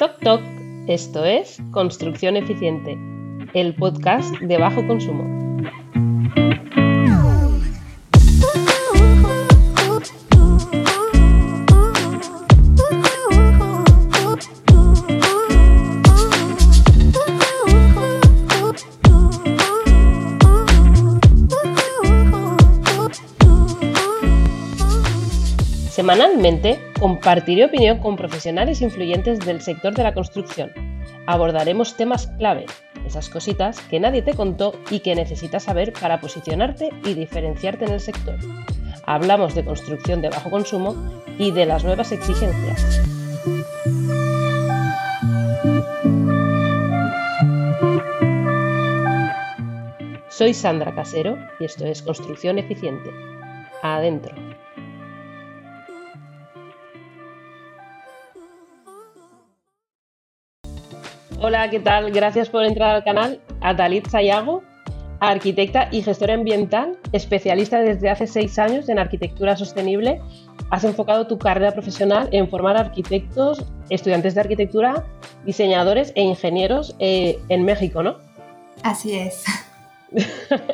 Toc Toc, esto es Construcción Eficiente, el podcast de bajo consumo. Compartiré opinión con profesionales influyentes del sector de la construcción. Abordaremos temas clave, esas cositas que nadie te contó y que necesitas saber para posicionarte y diferenciarte en el sector. Hablamos de construcción de bajo consumo y de las nuevas exigencias. Soy Sandra Casero y esto es Construcción Eficiente. Adentro. Hola, ¿qué tal? Gracias por entrar al canal. Atalit Sayago, arquitecta y gestora ambiental, especialista desde hace seis años en arquitectura sostenible. Has enfocado tu carrera profesional en formar arquitectos, estudiantes de arquitectura, diseñadores e ingenieros eh, en México, ¿no? Así es.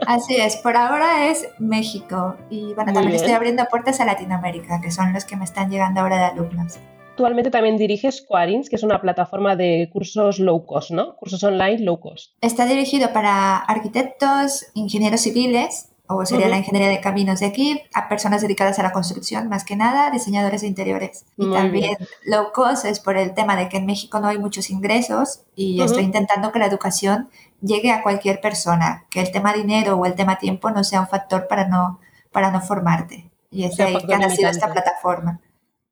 Así es, por ahora es México y bueno, también estoy abriendo puertas a Latinoamérica, que son los que me están llegando ahora de alumnos actualmente también diriges Quarins, que es una plataforma de cursos low cost, ¿no? Cursos online low cost. Está dirigido para arquitectos, ingenieros civiles, o sería la ingeniería de caminos de aquí, a personas dedicadas a la construcción, más que nada, diseñadores de interiores. y también low cost es por el tema de que en México no hay muchos ingresos y estoy intentando que la educación llegue a cualquier persona, que el tema dinero o el tema tiempo no sea un factor para no, para no formarte. Y es de que ha nacido esta plataforma.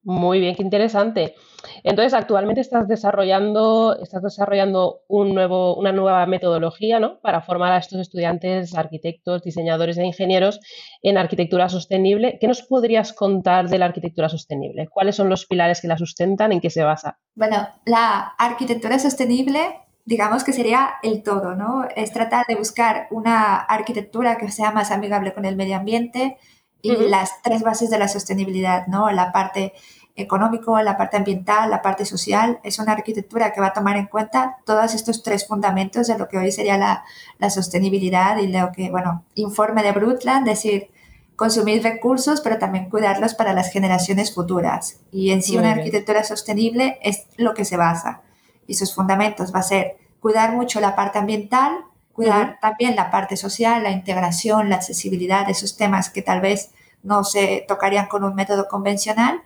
Muy bien, qué interesante. Entonces, actualmente estás desarrollando, estás desarrollando un nuevo, una nueva metodología ¿no? para formar a estos estudiantes, arquitectos, diseñadores e ingenieros en arquitectura sostenible. ¿Qué nos podrías contar de la arquitectura sostenible? ¿Cuáles son los pilares que la sustentan? ¿En qué se basa? Bueno, la arquitectura sostenible digamos que sería el todo, ¿no? Es tratar de buscar una arquitectura que sea más amigable con el medio ambiente, y las tres bases de la sostenibilidad, ¿no? La parte económico, la parte ambiental, la parte social. Es una arquitectura que va a tomar en cuenta todos estos tres fundamentos de lo que hoy sería la, la sostenibilidad y lo que, bueno, informe de Brundtland, decir, consumir recursos, pero también cuidarlos para las generaciones futuras. Y en sí una arquitectura sostenible es lo que se basa. Y sus fundamentos va a ser cuidar mucho la parte ambiental, cuidar también la parte social, la integración, la accesibilidad, esos temas que tal vez no se tocarían con un método convencional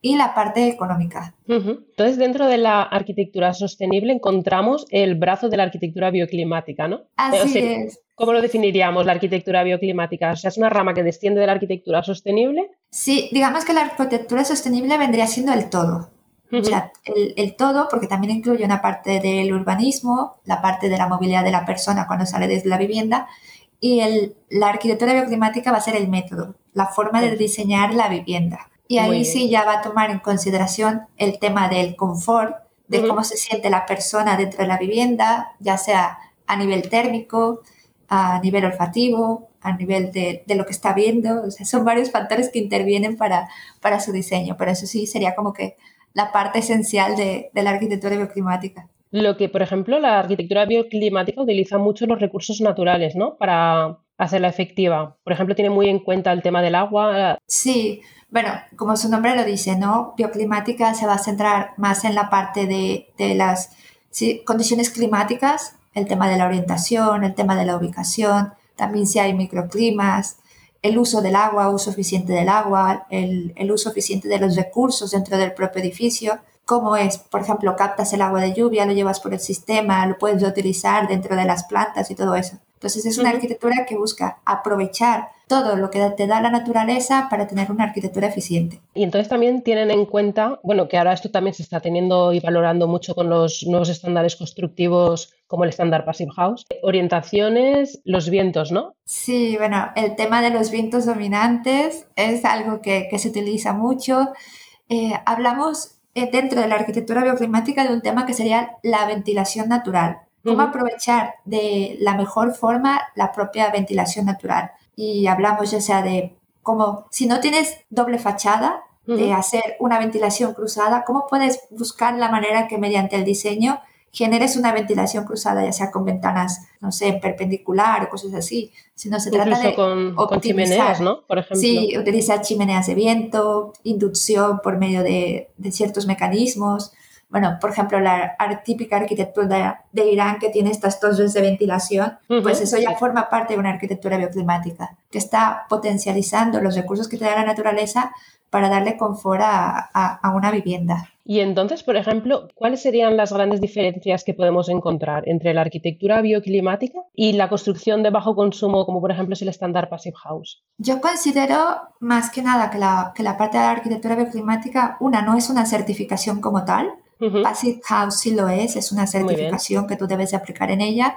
y la parte económica. Entonces, dentro de la arquitectura sostenible encontramos el brazo de la arquitectura bioclimática, ¿no? Así es. ¿Cómo lo definiríamos la arquitectura bioclimática? O sea, ¿es una rama que desciende de la arquitectura sostenible? Sí, digamos que la arquitectura sostenible vendría siendo el todo. O sea, el, todo, porque también incluye una parte del urbanismo, la parte de la movilidad de la persona cuando sale desde la vivienda, y el, la arquitectura bioclimática va a ser el método, la forma de diseñar la vivienda. Y ahí sí ya va a tomar en consideración el tema del confort, de cómo se siente la persona dentro de la vivienda, ya sea a nivel térmico, a nivel olfativo, a nivel de, de lo que está viendo. O sea, son varios factores que intervienen para, para su diseño, pero eso sí sería como que la parte esencial de, la arquitectura bioclimática. Lo que, por ejemplo, la arquitectura bioclimática utiliza mucho los recursos naturales, ¿no? Para hacerla efectiva. Por ejemplo, tiene muy en cuenta el tema del agua. Sí, bueno, como su nombre lo dice, ¿no? Bioclimática se va a centrar más en la parte de, las condiciones climáticas, el tema de la orientación, el tema de la ubicación, también si hay microclimas, el uso del agua, uso eficiente del agua, el, el, uso eficiente de los recursos dentro del propio edificio. ¿Cómo es? Por ejemplo, captas el agua de lluvia, lo llevas por el sistema, lo puedes utilizar dentro de las plantas y todo eso. Entonces es una arquitectura que busca aprovechar todo lo que te da la naturaleza para tener una arquitectura eficiente. Y entonces también tienen en cuenta, bueno, que ahora esto también se está teniendo y valorando mucho con los nuevos estándares constructivos como el estándar Passive House, orientaciones, los vientos, ¿no? Sí, bueno, el tema de los vientos dominantes es algo que, se utiliza mucho. Eh, hablamos dentro de la arquitectura bioclimática de un tema que sería la ventilación natural. Cómo aprovechar de la mejor forma la propia ventilación natural. Y hablamos ya sea de cómo, si no tienes doble fachada, de hacer una ventilación cruzada, ¿cómo puedes buscar la manera que mediante el diseño generes una ventilación cruzada, ya sea con ventanas, no sé, perpendicular o cosas así, sino se trata de con, con, chimeneas, ¿no? Por ejemplo. Sí, utilizar chimeneas de viento, inducción por medio de, de ciertos mecanismos. Bueno, por ejemplo, la típica arquitectura de, Irán que tiene estas torres de ventilación, pues eso ya forma parte de una arquitectura bioclimática que está potencializando los recursos que te da la naturaleza para darle confort a, a una vivienda. Y entonces, por ejemplo, ¿cuáles serían las grandes diferencias que podemos encontrar entre la arquitectura bioclimática y la construcción de bajo consumo, como por ejemplo es el estándar Passive House? Yo considero más que nada que la, que la parte de la arquitectura bioclimática, una, no es una certificación como tal. Passive House sí lo es, es una certificación que tú debes de aplicar en ella.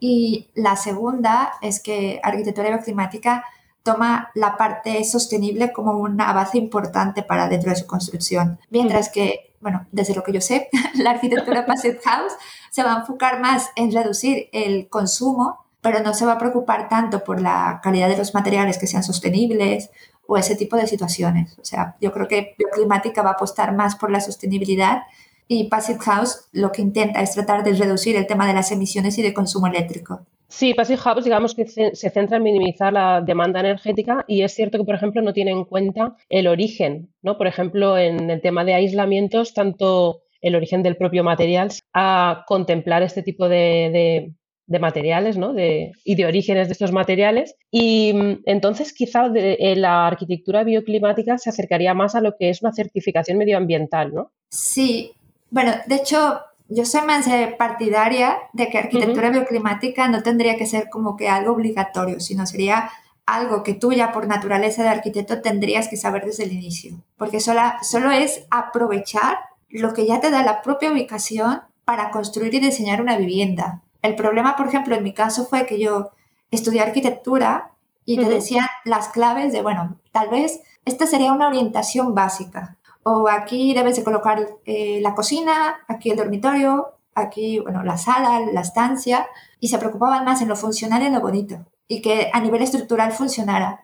Y la segunda es que arquitectura bioclimática toma la parte sostenible como una base importante para dentro de su construcción. Mientras que, bueno, desde lo que yo sé, la arquitectura Passive House se va a enfocar más en reducir el consumo, pero no se va a preocupar tanto por la calidad de los materiales que sean sostenibles o ese tipo de situaciones. O sea, yo creo que Bioclimática va a apostar más por la sostenibilidad y Passive House lo que intenta es tratar de reducir el tema de las emisiones y de consumo eléctrico. Sí, Passive House, digamos que se centra en minimizar la demanda energética y es cierto que, por ejemplo, no tiene en cuenta el origen, ¿no? Por ejemplo, en el tema de aislamientos, tanto el origen del propio material a contemplar este tipo de, materiales ¿no? de, y de orígenes de estos materiales. Y mm, entonces quizá la arquitectura bioclimática se acercaría más a lo que es una certificación medioambiental, ¿no? Sí, bueno, de hecho, yo soy más partidaria de que arquitectura bioclimática no tendría que ser como que algo obligatorio, sino sería algo que tú ya por naturaleza de arquitecto tendrías que saber desde el inicio, porque sola, solo es aprovechar lo que ya te da la propia ubicación para construir y diseñar una vivienda. El problema, por ejemplo, en mi caso fue que yo estudié arquitectura y te decían las claves de, bueno, tal vez esta sería una orientación básica, o aquí debes de colocar eh, la cocina, aquí el dormitorio, aquí, bueno, la sala, la estancia, y se preocupaban más en lo funcional y en lo bonito, y que a nivel estructural funcionara.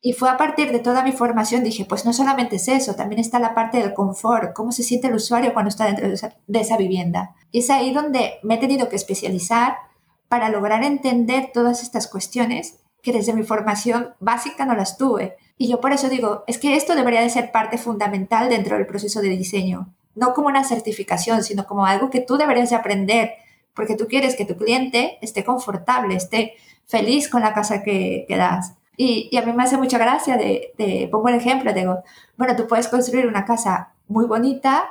Y fue a partir de toda mi formación, dije, pues no solamente es eso, también está la parte del confort, cómo se siente el usuario cuando está dentro de esa, de esa vivienda. Y es ahí donde me he tenido que especializar para lograr entender todas estas cuestiones que desde mi formación básica no las tuve. Y yo por eso digo, es que esto debería de ser parte fundamental dentro del proceso de diseño, no como una certificación, sino como algo que tú deberías de aprender, porque tú quieres que tu cliente esté confortable, esté feliz con la casa que, que das. Y, a mí me hace mucha gracia, de, pongo el ejemplo, digo, bueno, tú puedes construir una casa muy bonita,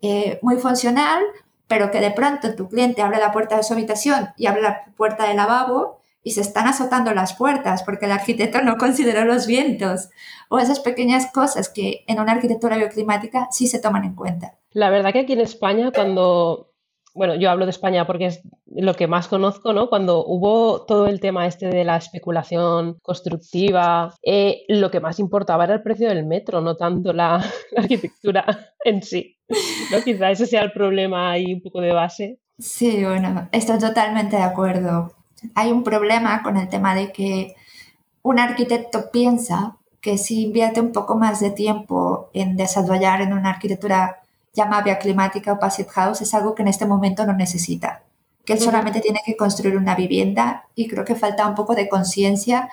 eh, muy funcional, pero que de pronto tu cliente abre la puerta de su habitación y abre la puerta del lavabo y se están azotando las puertas porque el arquitecto no consideró los vientos o esas pequeñas cosas que en una arquitectura bioclimática sí se toman en cuenta. La verdad que aquí en España cuando, bueno, yo hablo de España porque es lo que más conozco, ¿no? Cuando hubo todo el tema este de la especulación constructiva, eh, lo que más importaba era el precio del metro, no tanto la, arquitectura en sí. ¿no? Quizá ese sea el problema ahí un poco de base. Sí, bueno, estoy totalmente de acuerdo hay un problema con el tema de que un arquitecto piensa que si invierte un poco más de tiempo en desarrollar en una arquitectura llamada climática o passive house es algo que en este momento no necesita, que él solamente tiene que construir una vivienda y creo que falta un poco de conciencia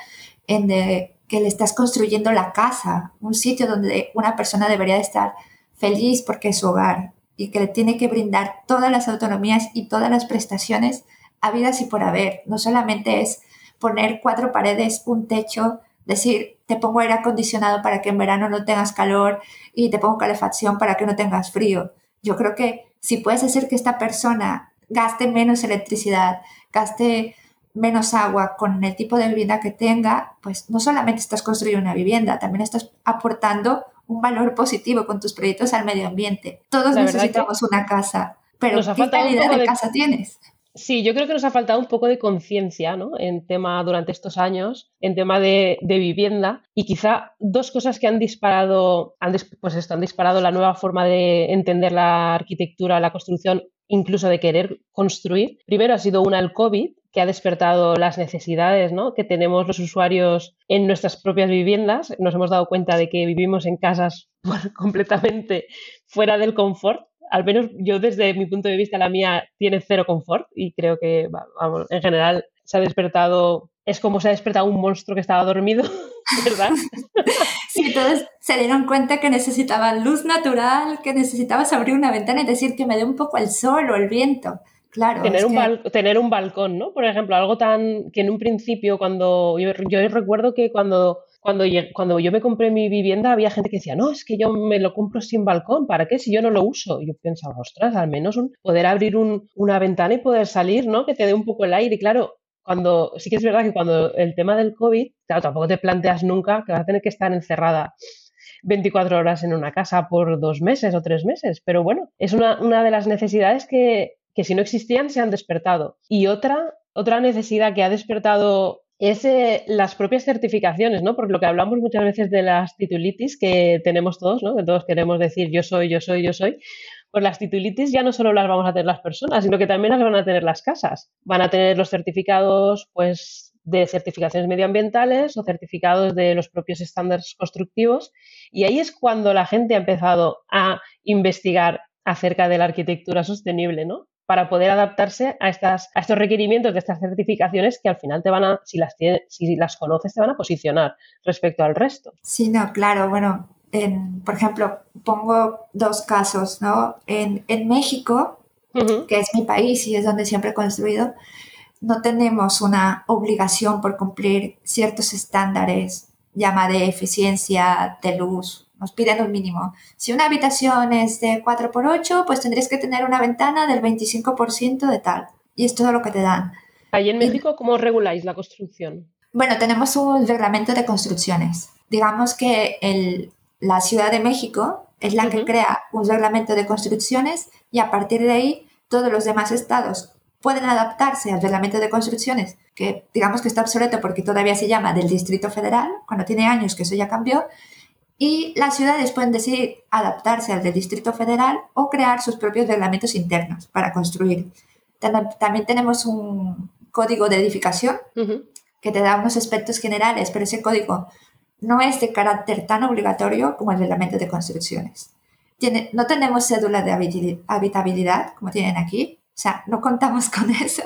en de que le estás construyendo la casa, un sitio donde una persona debería estar feliz porque es su hogar y que le tiene que brindar todas las autonomías y todas las prestaciones habidas y por haber. No solamente es poner cuatro paredes, un techo, decir, te pongo aire acondicionado para que en verano no tengas calor y te pongo calefacción para que no tengas frío. Yo creo que si puedes hacer que esta persona gaste menos electricidad, gaste menos agua con el tipo de vivienda que tenga, pues no solamente estás construyendo una vivienda, también estás aportando un valor positivo con tus proyectos al medio ambiente. Todos necesitamos una casa, pero ¿qué calidad de casa tienes? Sí, yo creo que nos ha faltado un poco de conciencia ¿no? en tema durante estos años, en tema de, vivienda y quizá dos cosas que han disparado, han, pues esto, disparado la nueva forma de entender la arquitectura, la construcción, incluso de querer construir. Primero ha sido una el COVID, que ha despertado las necesidades ¿no? que tenemos los usuarios en nuestras propias viviendas. Nos hemos dado cuenta de que vivimos en casas completamente fuera del confort. Al menos yo desde mi punto de vista la mía tiene cero confort y creo que vamos, en general se ha despertado, es como se ha despertado un monstruo que estaba dormido, ¿verdad? Sí, todos se dieron cuenta que necesitaban luz natural, que necesitabas abrir una ventana y decir que me dé un poco el sol o el viento. Claro, tener, un tener un balcón, ¿no? Por ejemplo, algo tan que en un principio cuando yo, recuerdo que cuando cuando, cuando yo me compré mi vivienda había gente que decía, no, es que yo me lo compro sin balcón, ¿para qué? Si yo no lo uso. Yo pensaba, ostras, al menos poder abrir una ventana y poder salir, ¿no? Que te dé un poco el aire. Y claro, cuando sí que es verdad que cuando el tema del COVID, claro, tampoco te planteas nunca que vas a tener que estar encerrada 24 horas en una casa por dos meses o tres meses. Pero bueno, es una, una de las necesidades que, que si no existían se han despertado. Y otra, otra necesidad que ha despertado es eh, las propias certificaciones, ¿no? Porque lo que hablamos muchas veces de las titulitis que tenemos todos, ¿no? Que todos queremos decir yo soy, yo soy, yo soy. Pues las titulitis ya no solo las vamos a tener las personas, sino que también las van a tener las casas. Van a tener los certificados, pues, de certificaciones medioambientales o certificados de los propios estándares constructivos. Y ahí es cuando la gente ha empezado a investigar acerca de la arquitectura sostenible, ¿no? Para poder adaptarse a, estas, a estos requerimientos de estas certificaciones que al final te van a, si las, si las conoces, te van a posicionar respecto al resto. Sí, no, claro, bueno, por ejemplo, pongo dos casos, ¿no? En, México, que es mi país y es donde siempre he construido, no tenemos una obligación por cumplir ciertos estándares, llama de eficiencia de luz, nos piden un mínimo. Si una habitación es de 4x8, pues tendrías que tener una ventana del 25% de tal. Y es todo lo que te dan. Ahí en México, ¿cómo reguláis la construcción? Bueno, tenemos un reglamento de construcciones. Digamos que el, la Ciudad de México es la que crea un reglamento de construcciones y a partir de ahí todos los demás estados pueden adaptarse al reglamento de construcciones, que digamos que está obsoleto porque todavía se llama del Distrito Federal, cuando tiene años que eso ya cambió, y las ciudades pueden decidir adaptarse al del Distrito Federal o crear sus propios reglamentos internos para construir. También tenemos un código de edificación que te da unos aspectos generales, pero ese código no es de carácter tan obligatorio como el reglamento de construcciones. Tiene, no tenemos cédula de habitabilidad como tienen aquí, o sea, no contamos con eso.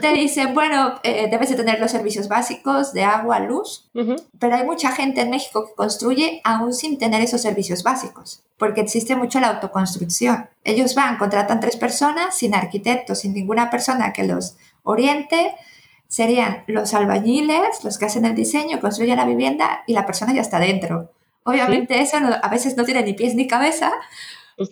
Te dicen, bueno, eh, debes de tener los servicios básicos de agua, luz, pero hay mucha gente en México que construye aún sin tener esos servicios básicos, porque existe mucho la autoconstrucción. Ellos van, contratan tres personas, sin arquitectos, sin ninguna persona que los oriente, serían los albañiles, los que hacen el diseño, construyen la vivienda y la persona ya está dentro. Obviamente eso a veces no tiene ni pies ni cabeza,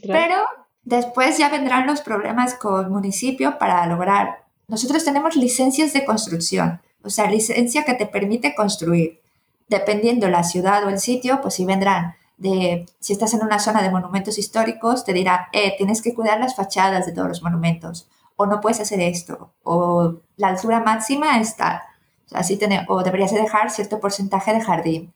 pero después ya vendrán los problemas con el municipio para lograr nosotros tenemos licencias de construcción, o sea, licencia que te permite construir. Dependiendo la ciudad o el sitio, pues si vendrán de, si estás en una zona de monumentos históricos, te dirá, eh, tienes que cuidar las fachadas de todos los monumentos, o no puedes hacer esto, o la altura máxima es tal, o, así o deberías dejar cierto porcentaje de jardín.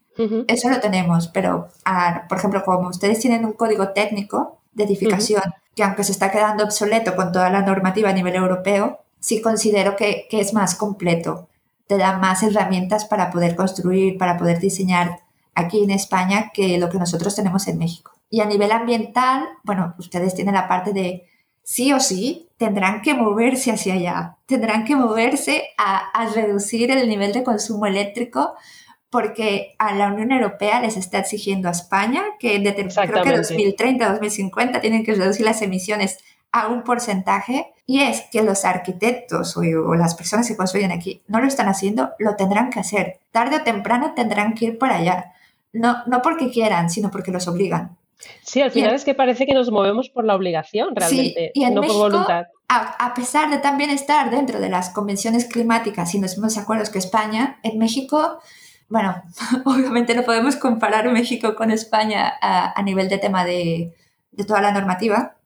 Eso lo tenemos, pero, ah, por ejemplo, como ustedes tienen un código técnico de edificación, que aunque se está quedando obsoleto con toda la normativa a nivel europeo, sí considero que, es más completo, te da más herramientas para poder construir, para poder diseñar aquí en España que lo que nosotros tenemos en México. Y a nivel ambiental, bueno, ustedes tienen la parte de sí o sí, tendrán que moverse hacia allá, tendrán que moverse a, reducir el nivel de consumo eléctrico porque a la Unión Europea les está exigiendo a España que creo que 2030, 2050 tienen que reducir las emisiones a un porcentaje y es que los arquitectos o, las personas que construyen aquí no lo están haciendo, lo tendrán que hacer. Tarde o temprano tendrán que ir por allá. No, no porque quieran, sino porque los obligan. Sí, al final es que parece que nos movemos por la obligación realmente, y no por voluntad. A, a, pesar de también estar dentro de las convenciones climáticas y los mismos acuerdos que España, en México, bueno, obviamente no podemos comparar México con España a, a nivel de tema de, de toda la normativa,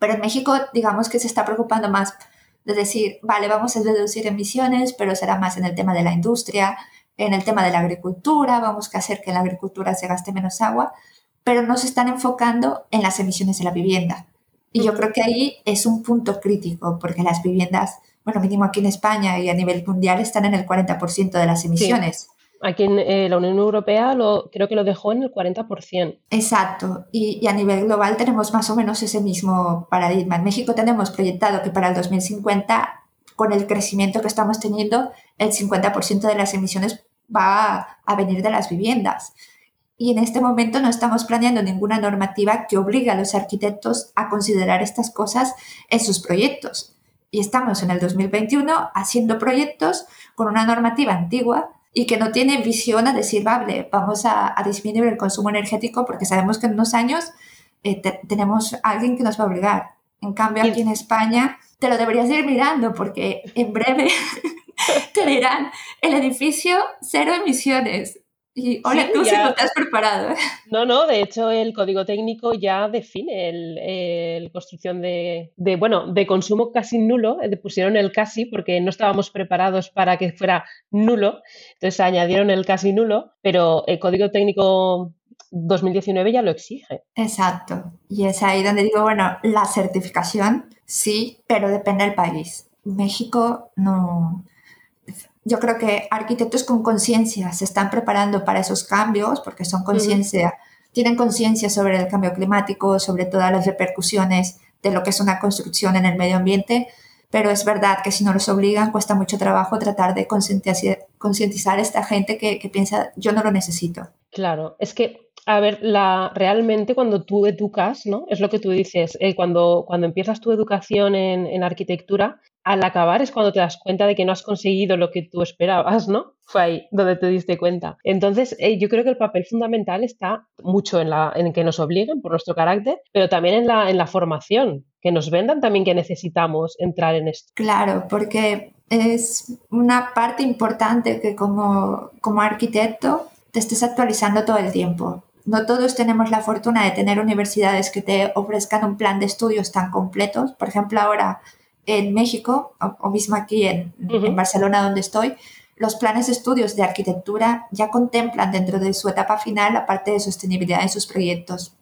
pero en México, digamos que se está preocupando más de decir, vale, vamos a reducir emisiones, pero será más en el tema de la industria, en el tema de la agricultura, vamos a hacer que en la agricultura se gaste menos agua, pero no se están enfocando en las emisiones de la vivienda. Y yo creo que ahí es un punto crítico, porque las viviendas bueno, mínimo aquí en España y a nivel mundial están en el 40% de las emisiones. Aquí en eh, la Unión Europea lo, creo que lo dejó en el 40%. Exacto. Y, a nivel global tenemos más o menos ese mismo paradigma. En México tenemos proyectado que para el 2050, con el crecimiento que estamos teniendo, el 50% de las emisiones va a, venir de las viviendas. Y en este momento no estamos planeando ninguna normativa que obligue a los arquitectos a considerar estas cosas en sus proyectos. Y estamos en el 2021 haciendo proyectos con una normativa antigua y que no tiene visión a decir, vale, vamos a, disminuir el consumo energético porque sabemos que en unos años eh, tenemos alguien que nos va a obligar. En cambio, aquí en España te lo deberías ir mirando porque en breve te dirán el edificio cero emisiones. Y hola, tú si no te has preparado. ¿eh? No, no, de hecho el código técnico ya define el, construcción de, bueno, de consumo casi nulo, eh, pusieron el casi porque no estábamos preparados para que fuera nulo, entonces añadieron el casi nulo, pero el código técnico 2019 ya lo exige. Exacto, y es ahí donde digo, bueno, la certificación sí, pero depende del país. México no, yo creo que arquitectos con conciencia se están preparando para esos cambios porque son conciencia, tienen conciencia sobre el cambio climático, sobre todas las repercusiones de lo que es una construcción en el medio ambiente, pero es verdad que si no los obligan cuesta mucho trabajo tratar de concientizar a esta gente que, piensa yo no lo necesito. Claro, es que a ver, la, realmente cuando tú educas, ¿no? Es lo que tú dices, eh, cuando, cuando empiezas tu educación en, en, arquitectura, al acabar es cuando te das cuenta de que no has conseguido lo que tú esperabas, ¿no? Fue ahí donde te diste cuenta. Entonces, eh, yo creo que el papel fundamental está mucho en, la, en que nos obliguen por nuestro carácter, pero también en la, en la formación, que nos vendan también que necesitamos entrar en esto. Claro, porque es una parte importante que como, como arquitecto te estés actualizando todo el tiempo. No todos tenemos la fortuna de tener universidades que te ofrezcan un plan de estudios tan completos. Por ejemplo, ahora en México, o, mismo aquí en, Barcelona donde estoy, los planes de estudios de arquitectura ya contemplan dentro de su etapa final la parte de sostenibilidad en sus proyectos.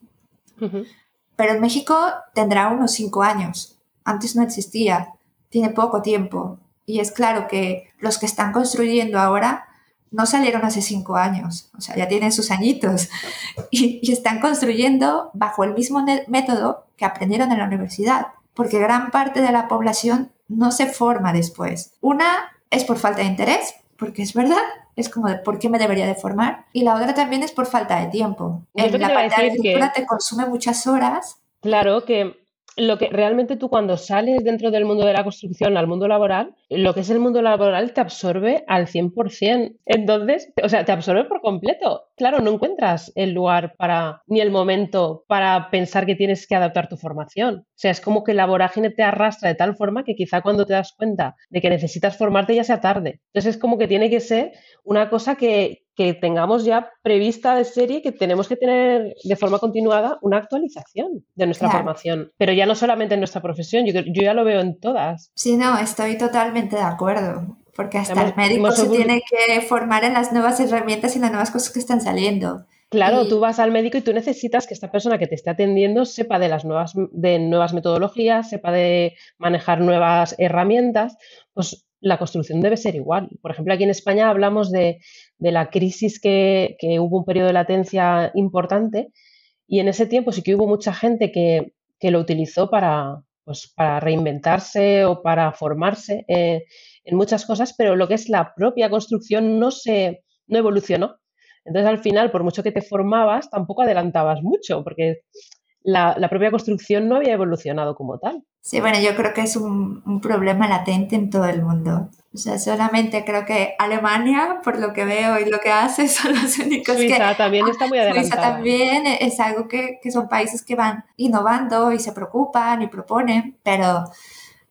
Pero en México tendrá unos cinco años. Antes no existía, tiene poco tiempo. Y es claro que los que están construyendo ahora no salieron hace cinco años, o sea, ya tienen sus añitos y, y están construyendo bajo el mismo método que aprendieron en la universidad porque gran parte de la población no se forma después. Una es por falta de interés, porque es verdad, es como de por qué me debería de formar. Y la otra también es por falta de tiempo. en la parte de agricultura te consume muchas horas. Claro que lo que realmente tú cuando sales dentro del mundo de la construcción al mundo laboral, lo que es el mundo laboral te absorbe al 100%. Entonces, o sea, te absorbe por completo. Claro, no encuentras el lugar para, ni el momento para pensar que tienes que adaptar tu formación. O sea, es como que la vorágine te arrastra de tal forma que quizá cuando te das cuenta de que necesitas formarte ya sea tarde. Entonces es como que tiene que ser una cosa que, que tengamos ya prevista de serie que tenemos que tener de forma continuada una actualización de nuestra formación. Pero ya no solamente en nuestra profesión, yo, yo ya lo veo en todas. Sí, no, estoy totalmente de acuerdo. Porque hasta el médico se tiene que formar en las nuevas herramientas y las nuevas cosas que están saliendo. Claro, tú vas al médico y tú necesitas que esta persona que te esté atendiendo sepa de las nuevas, de nuevas metodologías, sepa de manejar nuevas herramientas. Pues la construcción debe ser igual. Por ejemplo, aquí en España hablamos de, la crisis que, hubo un periodo de latencia importante y en ese tiempo sí que hubo mucha gente que, lo utilizó para, pues, para reinventarse o para formarse eh, en muchas cosas, pero lo que es la propia construcción no se no evolucionó. Entonces, al final, por mucho que te formabas, tampoco adelantabas mucho, porque la, propia construcción no había evolucionado como tal. Sí, bueno, yo creo que es un, problema latente en todo el mundo. O sea, solamente creo que Alemania, por lo que veo y lo que hace, son los únicos Suiza también está muy adelantada. Suiza también es algo que, que son países que van innovando y se preocupan y proponen, pero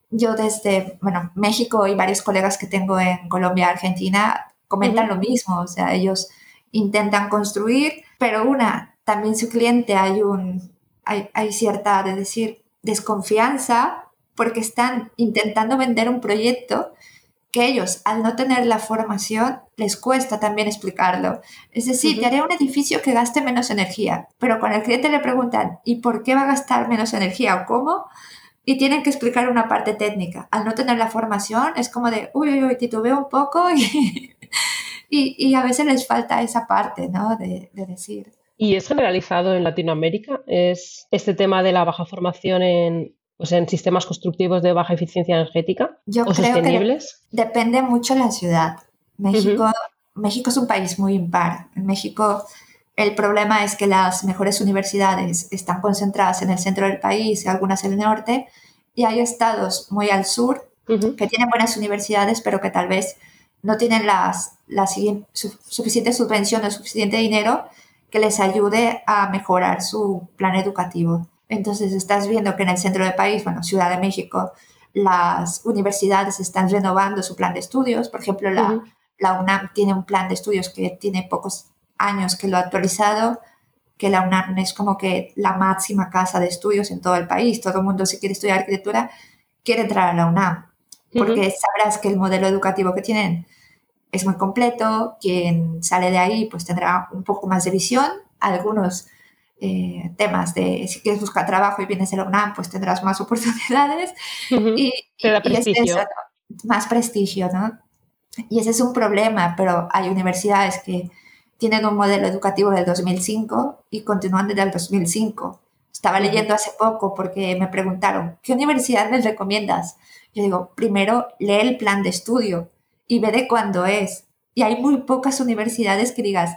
yo desde, bueno, México y varios colegas que tengo en Colombia, Argentina, comentan lo mismo. O sea, ellos intentan construir, pero una, también su cliente hay un hay, cierta, de decir, desconfianza porque están intentando vender un proyecto que ellos, al no tener la formación, les cuesta también explicarlo. Es decir, te haré un edificio que gaste menos energía, pero cuando el cliente le preguntan, ¿y por qué va a gastar menos energía o cómo? y tienen que explicar una parte técnica. Al no tener la formación es como de, uy, uy, uy, titubeo un poco y, y, a veces les falta esa parte, ¿no? De, decir. ¿Y es generalizado en Latinoamérica? ¿Es este tema de la baja formación en, pues en sistemas constructivos de baja eficiencia energética Yo o creo sostenibles? Que depende mucho de la ciudad. México, México es un país muy impar. En México el problema es que las mejores universidades están concentradas en el centro del país y algunas en el norte, y hay estados muy al sur que tienen buenas universidades, pero que tal vez no tienen las, la suficiente subvención o suficiente dinero que les ayude a mejorar su plan educativo. Entonces estás viendo que en el centro del país, bueno, Ciudad de México, las universidades están renovando su plan de estudios. Por ejemplo, la, la UNAM tiene un plan de estudios que tiene pocos años que lo ha actualizado, que la UNAM es como que la máxima casa de estudios en todo el país. Todo el mundo, si quiere estudiar arquitectura, quiere entrar a la UNAM, porque sabrás que el modelo educativo que tienen es muy completo, quien sale de ahí pues tendrá un poco más de visión, algunos eh, temas de si quieres buscar trabajo y vienes a la UNAM, pues tendrás más oportunidades y, prestigio. más prestigio, ¿no? Y ese es un problema, pero hay universidades que tienen un modelo educativo del 2005 y continúan desde el 2005. Estaba leyendo hace poco porque me preguntaron, ¿qué universidad les recomiendas? Yo digo, primero lee el plan de estudio y ve de cuándo es. Y hay muy pocas universidades que digas,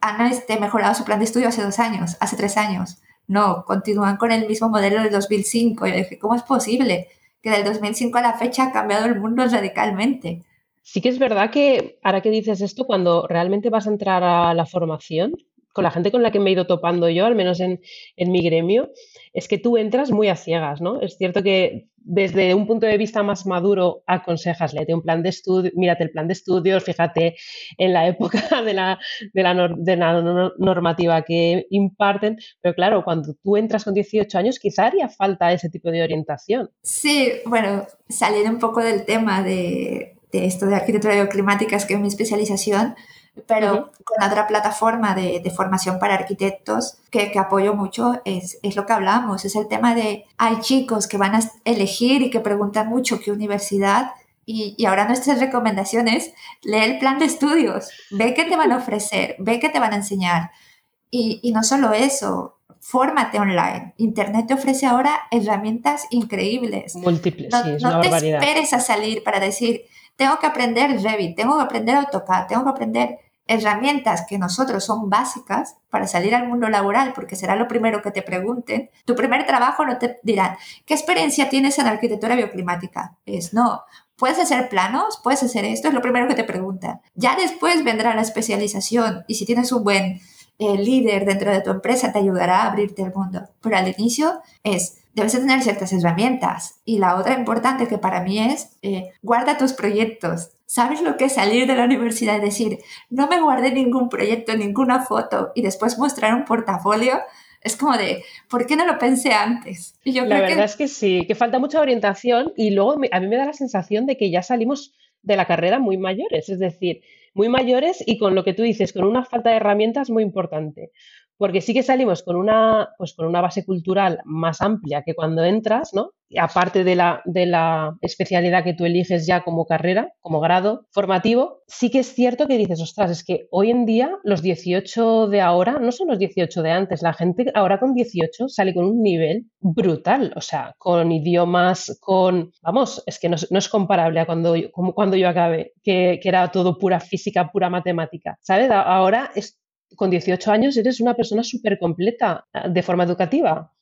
han este, mejorado su plan de estudio hace dos años, hace tres años. No, continúan con el mismo modelo del 2005. Y yo dije, ¿cómo es posible que del 2005 a la fecha ha cambiado el mundo radicalmente? Sí que es verdad que ahora que dices esto, cuando realmente vas a entrar a la formación, con la gente con la que me he ido topando yo, al menos en, mi gremio, es que tú entras muy a ciegas, ¿no? Es cierto que desde un punto de vista más maduro aconsejas, léete un plan de estudio, mírate el plan de estudios, fíjate en la época de la, de la, normativa que imparten, pero claro, cuando tú entras con 18 años quizá haría falta ese tipo de orientación. Sí, bueno, salir un poco del tema de, de esto de arquitectura bioclimática, que es mi especialización, pero con otra plataforma de, de, formación para arquitectos que, que apoyo mucho es, es, lo que hablamos, es el tema de hay chicos que van a elegir y que preguntan mucho qué universidad y, y ahora nuestras recomendaciones, lee el plan de estudios, ve qué te van a ofrecer, ve qué te van a enseñar. Y, y no solo eso, fórmate online. Internet te ofrece ahora herramientas increíbles. Múltiples, no, sí, es no una te barbaridad. esperes a salir para decir, tengo que aprender Revit, tengo que aprender AutoCAD, tengo que aprender herramientas que nosotros son básicas para salir al mundo laboral, porque será lo primero que te pregunten. Tu primer trabajo no te dirán, ¿qué experiencia tienes en arquitectura bioclimática? Es no. ¿Puedes hacer planos? ¿Puedes hacer esto? Es lo primero que te preguntan. Ya después vendrá la especialización y si tienes un buen eh, líder dentro de tu empresa te ayudará a abrirte el mundo. Pero al inicio es, debes tener ciertas herramientas. Y la otra importante que para mí es, eh, guarda tus proyectos. ¿Sabes lo que es salir de la universidad y decir, no me guardé ningún proyecto, ninguna foto y después mostrar un portafolio? Es como de, ¿por qué no lo pensé antes? Y yo la verdad es que sí, que falta mucha orientación y luego a mí me da la sensación de que ya salimos de la carrera muy mayores, es decir, muy mayores y con lo que tú dices, con una falta de herramientas muy importante porque sí que salimos con una, pues con una base cultural más amplia que cuando entras, ¿no? aparte de la, de la especialidad que tú eliges ya como carrera, como grado formativo, sí que es cierto que dices, ostras, es que hoy en día los 18 de ahora no son los 18 de antes, la gente ahora con 18 sale con un nivel brutal, o sea, con idiomas, con, vamos, es que no, es comparable a cuando, como cuando yo acabé, que, que era todo pura física, pura matemática, ¿sabes? Ahora es con 18 años eres una persona súper completa ah, de forma educativa.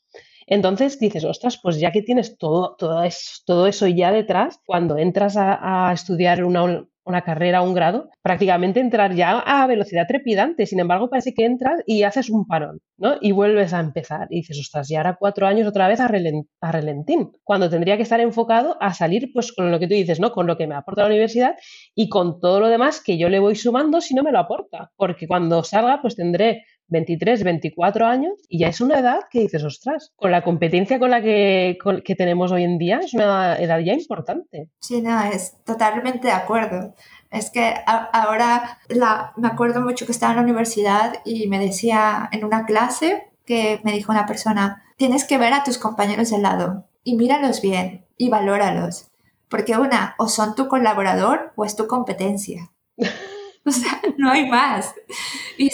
Entonces dices, ostras, pues ya que tienes todo, todo, eso, todo eso ya detrás, cuando entras a, a estudiar una, una carrera, un grado, prácticamente entrar ya a velocidad trepidante. Sin embargo, parece que entras y haces un parón, ¿no? Y vuelves a empezar. Y dices, ostras, y ahora cuatro años otra vez a, relentín. Cuando tendría que estar enfocado a salir, pues con lo que tú dices, ¿no? Con lo que me aporta la universidad y con todo lo demás que yo le voy sumando si no me lo aporta. Porque cuando salga, pues tendré 23, 24 años y ya es una edad que dices, ostras, con la competencia con la que, tenemos hoy en día es una edad ya importante. Sí, no, es totalmente de acuerdo. Es que ahora la, me acuerdo mucho que estaba en la universidad y me decía en una clase que me dijo una persona, tienes que ver a tus compañeros de lado. y míralos bien y valóralos. Porque una, o son tu colaborador o es tu competencia. o sea, no hay más. Y,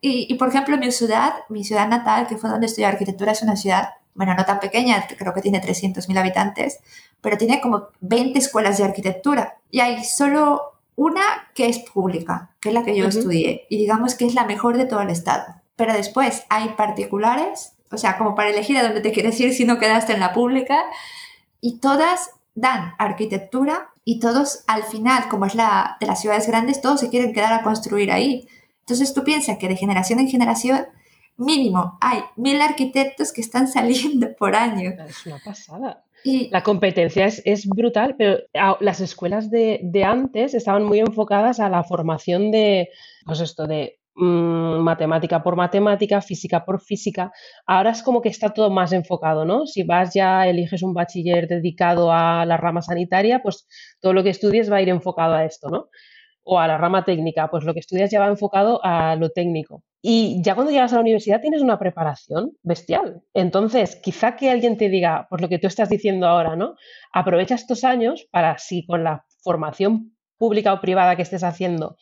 y, por ejemplo, mi ciudad, mi ciudad natal, que fue donde estudié arquitectura, es una ciudad, bueno, no tan pequeña, creo que tiene 300.000 habitantes, pero tiene como 20 escuelas de arquitectura. Y hay solo una que es pública, que es la que yo estudié, y digamos que es la mejor de todo el estado. Pero después hay particulares, o sea, como para elegir a dónde te quieres ir si no quedaste en la pública, y todas dan arquitectura y todos al final, como es la de las ciudades grandes, todos se quieren quedar a construir ahí. Entonces tú piensas que de generación en generación, mínimo, hay mil arquitectos que están saliendo por año. Es una pasada. Y la competencia es, brutal, pero las escuelas de, de, antes estaban muy enfocadas a la formación de, pues esto, de Mm, matemática por matemática, física por física. Ahora es como que está todo más enfocado, ¿no? Si vas ya, eliges un bachiller dedicado a la rama sanitaria, pues todo lo que estudies va a ir enfocado a esto, ¿no? O a la rama técnica, pues lo que estudias ya va enfocado a lo técnico. Y ya cuando llegas a la universidad tienes una preparación bestial. Entonces, quizá que alguien te diga, pues lo que tú estás diciendo ahora, ¿no? Aprovecha estos años para si con la formación pública o privada que estés haciendo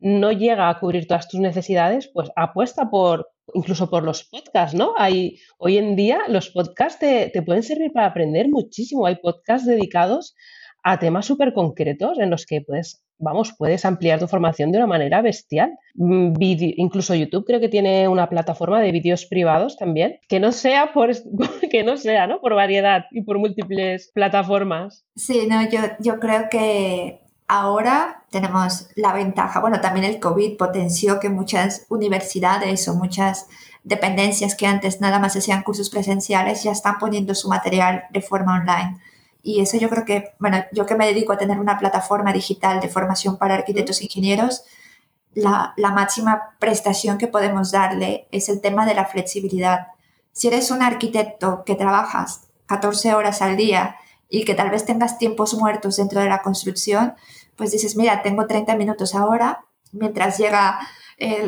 no llega a cubrir todas tus necesidades, pues apuesta por incluso por los podcasts, ¿no? Hay, hoy en día los podcasts te, pueden servir para aprender muchísimo. Hay podcasts dedicados a temas súper concretos en los que puedes, vamos, puedes ampliar tu formación de una manera bestial. Mm, incluso YouTube creo que tiene una plataforma de vídeos privados también, que no sea por que no sea, ¿no? Por variedad y por múltiples plataformas. Sí, no, yo, yo creo que Ahora tenemos la ventaja, bueno, también el COVID potenció que muchas universidades o muchas dependencias que antes nada más hacían cursos presenciales ya están poniendo su material de forma online. Y eso yo creo que, bueno, yo que me dedico a tener una plataforma digital de formación para arquitectos e ingenieros, la, la máxima prestación que podemos darle es el tema de la flexibilidad. Si eres un arquitecto que trabajas 14 horas al día y que tal vez tengas tiempos muertos dentro de la construcción, pues dices, mira, tengo 30 minutos ahora, mientras llega,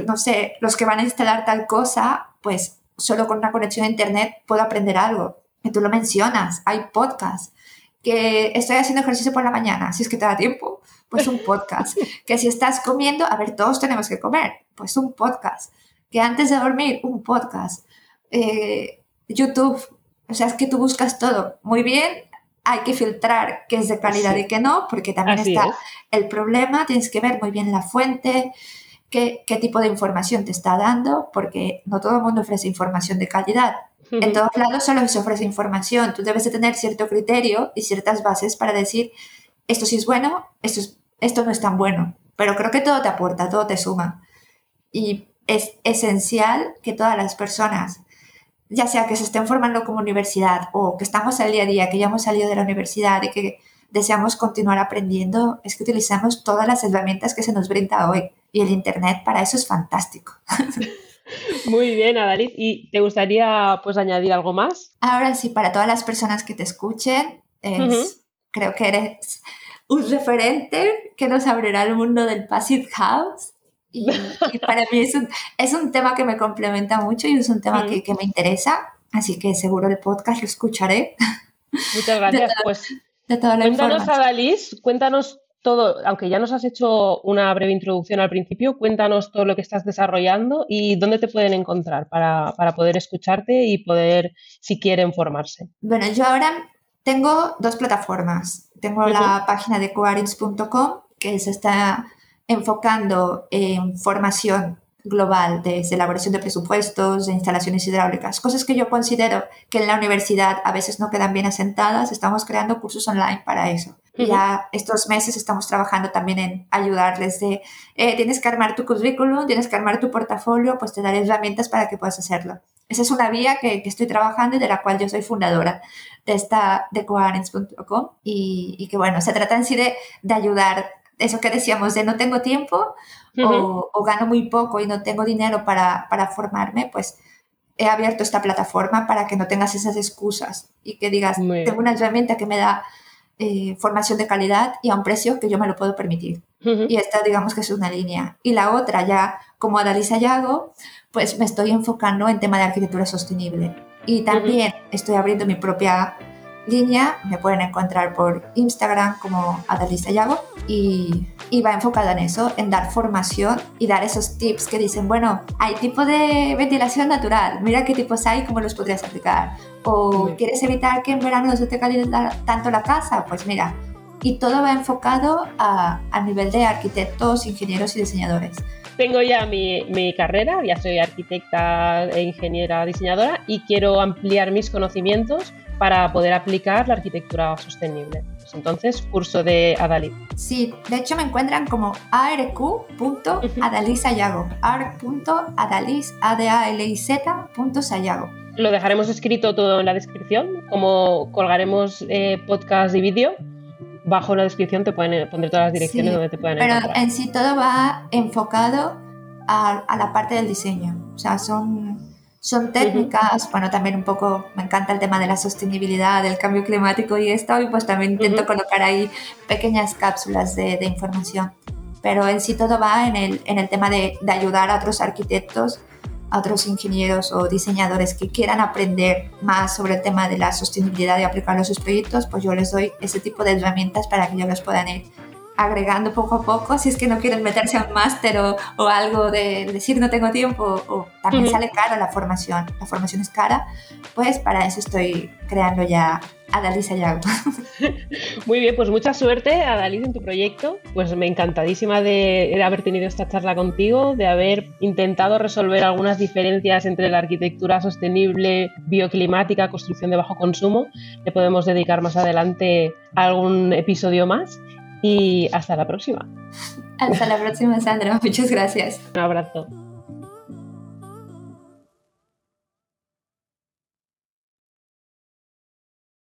no sé, los que van a instalar tal cosa, pues solo con una conexión a Internet puedo aprender algo. Y tú lo mencionas, hay podcasts. Que estoy haciendo ejercicio por la mañana, si es que te da tiempo, pues un podcast. que si estás comiendo, a ver, todos tenemos que comer, pues un podcast. Que antes de dormir, un podcast. Eh, YouTube, o sea, es que tú buscas todo. Muy bien, hay que filtrar qué es de calidad y qué no, porque también está el problema, tienes que ver muy bien la fuente, qué, qué, tipo de información te está dando, porque no todo el mundo ofrece información de calidad. En todos lados solo se ofrece información, tú debes de tener cierto criterio y ciertas bases para decir, esto sí es bueno, esto, es, esto no es tan bueno, pero creo que todo te aporta, todo te suma. Y es esencial que todas las personas ya sea que se estén formando como universidad o que estamos al día a día, que ya hemos salido de la universidad y que deseamos continuar aprendiendo, es que utilizamos todas las herramientas que se nos brinda hoy. Y el Internet para eso es fantástico. Muy bien, Adalid. ¿Y te gustaría pues añadir algo más? Ahora sí, para todas las personas que te escuchen, creo que eres un referente que nos abrirá el mundo del Passive House y, para mí es un, es un, tema que me complementa mucho y es un tema que, que, me interesa, así que seguro el podcast lo escucharé. Muchas gracias. pues cuéntanos, Adalys, cuéntanos todo, aunque ya nos has hecho una breve introducción al principio, cuéntanos todo lo que estás desarrollando y dónde te pueden encontrar para, para poder escucharte y poder, si quieren, formarse. Bueno, yo ahora tengo dos plataformas. Tengo la página de coarins.com, que es esta enfocando en formación global, desde elaboración de presupuestos, de instalaciones hidráulicas, cosas que yo considero que en la universidad a veces no quedan bien asentadas, estamos creando cursos online para eso. Ya estos meses estamos trabajando también en ayudarles de, eh, tienes que armar tu currículum, tienes que armar tu portafolio, pues te daré herramientas para que puedas hacerlo. Esa es una vía que, que estoy trabajando y de la cual yo soy fundadora de esta de coarens.com y, y, que bueno, se trata en sí de, de ayudar eso que decíamos de no tengo tiempo o, gano muy poco y no tengo dinero para, para, formarme, pues he abierto esta plataforma para que no tengas esas excusas y que digas, tengo una herramienta que me da eh, formación de calidad y a un precio que yo me lo puedo permitir. Y esta digamos que es una línea. Y la otra, ya como Adalisa Yago, pues me estoy enfocando en tema de arquitectura sostenible. Y también estoy abriendo mi propia línea. Me pueden encontrar por Instagram como Adalisa Yago y, y va enfocado en eso, en dar formación y dar esos tips que dicen, bueno, hay tipo de ventilación natural, mira qué tipos hay, cómo los podrías aplicar. O quieres evitar que en verano no se te caliente tanto la casa, pues mira. Y todo va enfocado a, a nivel de arquitectos, ingenieros y diseñadores tengo ya mi, mi, carrera, ya soy arquitecta e ingeniera diseñadora y quiero ampliar mis conocimientos para poder aplicar la arquitectura sostenible. Pues entonces, curso de Adalid. Sí, de hecho me encuentran como arq.adalisayago, arq.adaliz.sayago. Lo dejaremos escrito todo en la descripción, como colgaremos eh, podcast y vídeo. Bajo la descripción te pueden poner todas las direcciones donde te pueden Pero en sí todo va enfocado a, a la parte del diseño. O sea, son son técnicas, bueno, también un poco me encanta el tema de la sostenibilidad, del cambio climático y esto, y pues también intento colocar ahí pequeñas cápsulas de, información. Pero en sí todo va en el, en el tema de, de, ayudar a otros arquitectos, a otros ingenieros o diseñadores que quieran aprender más sobre el tema de la sostenibilidad y aplicarlo a sus proyectos, pues yo les doy ese tipo de herramientas para que ellos puedan ir agregando poco a poco, si es que no quieren meterse a un máster o, o, algo de decir no tengo tiempo, o también sale cara la formación, la formación es cara, pues para eso estoy creando ya Adalisa Yago. Muy bien, pues mucha suerte Adalisa en tu proyecto, pues me encantadísima de, de haber tenido esta charla contigo, de haber intentado resolver algunas diferencias entre la arquitectura sostenible, bioclimática, construcción de bajo consumo, le podemos dedicar más adelante algún episodio más y hasta la próxima. Hasta la próxima, Sandra. Muchas gracias. Un abrazo.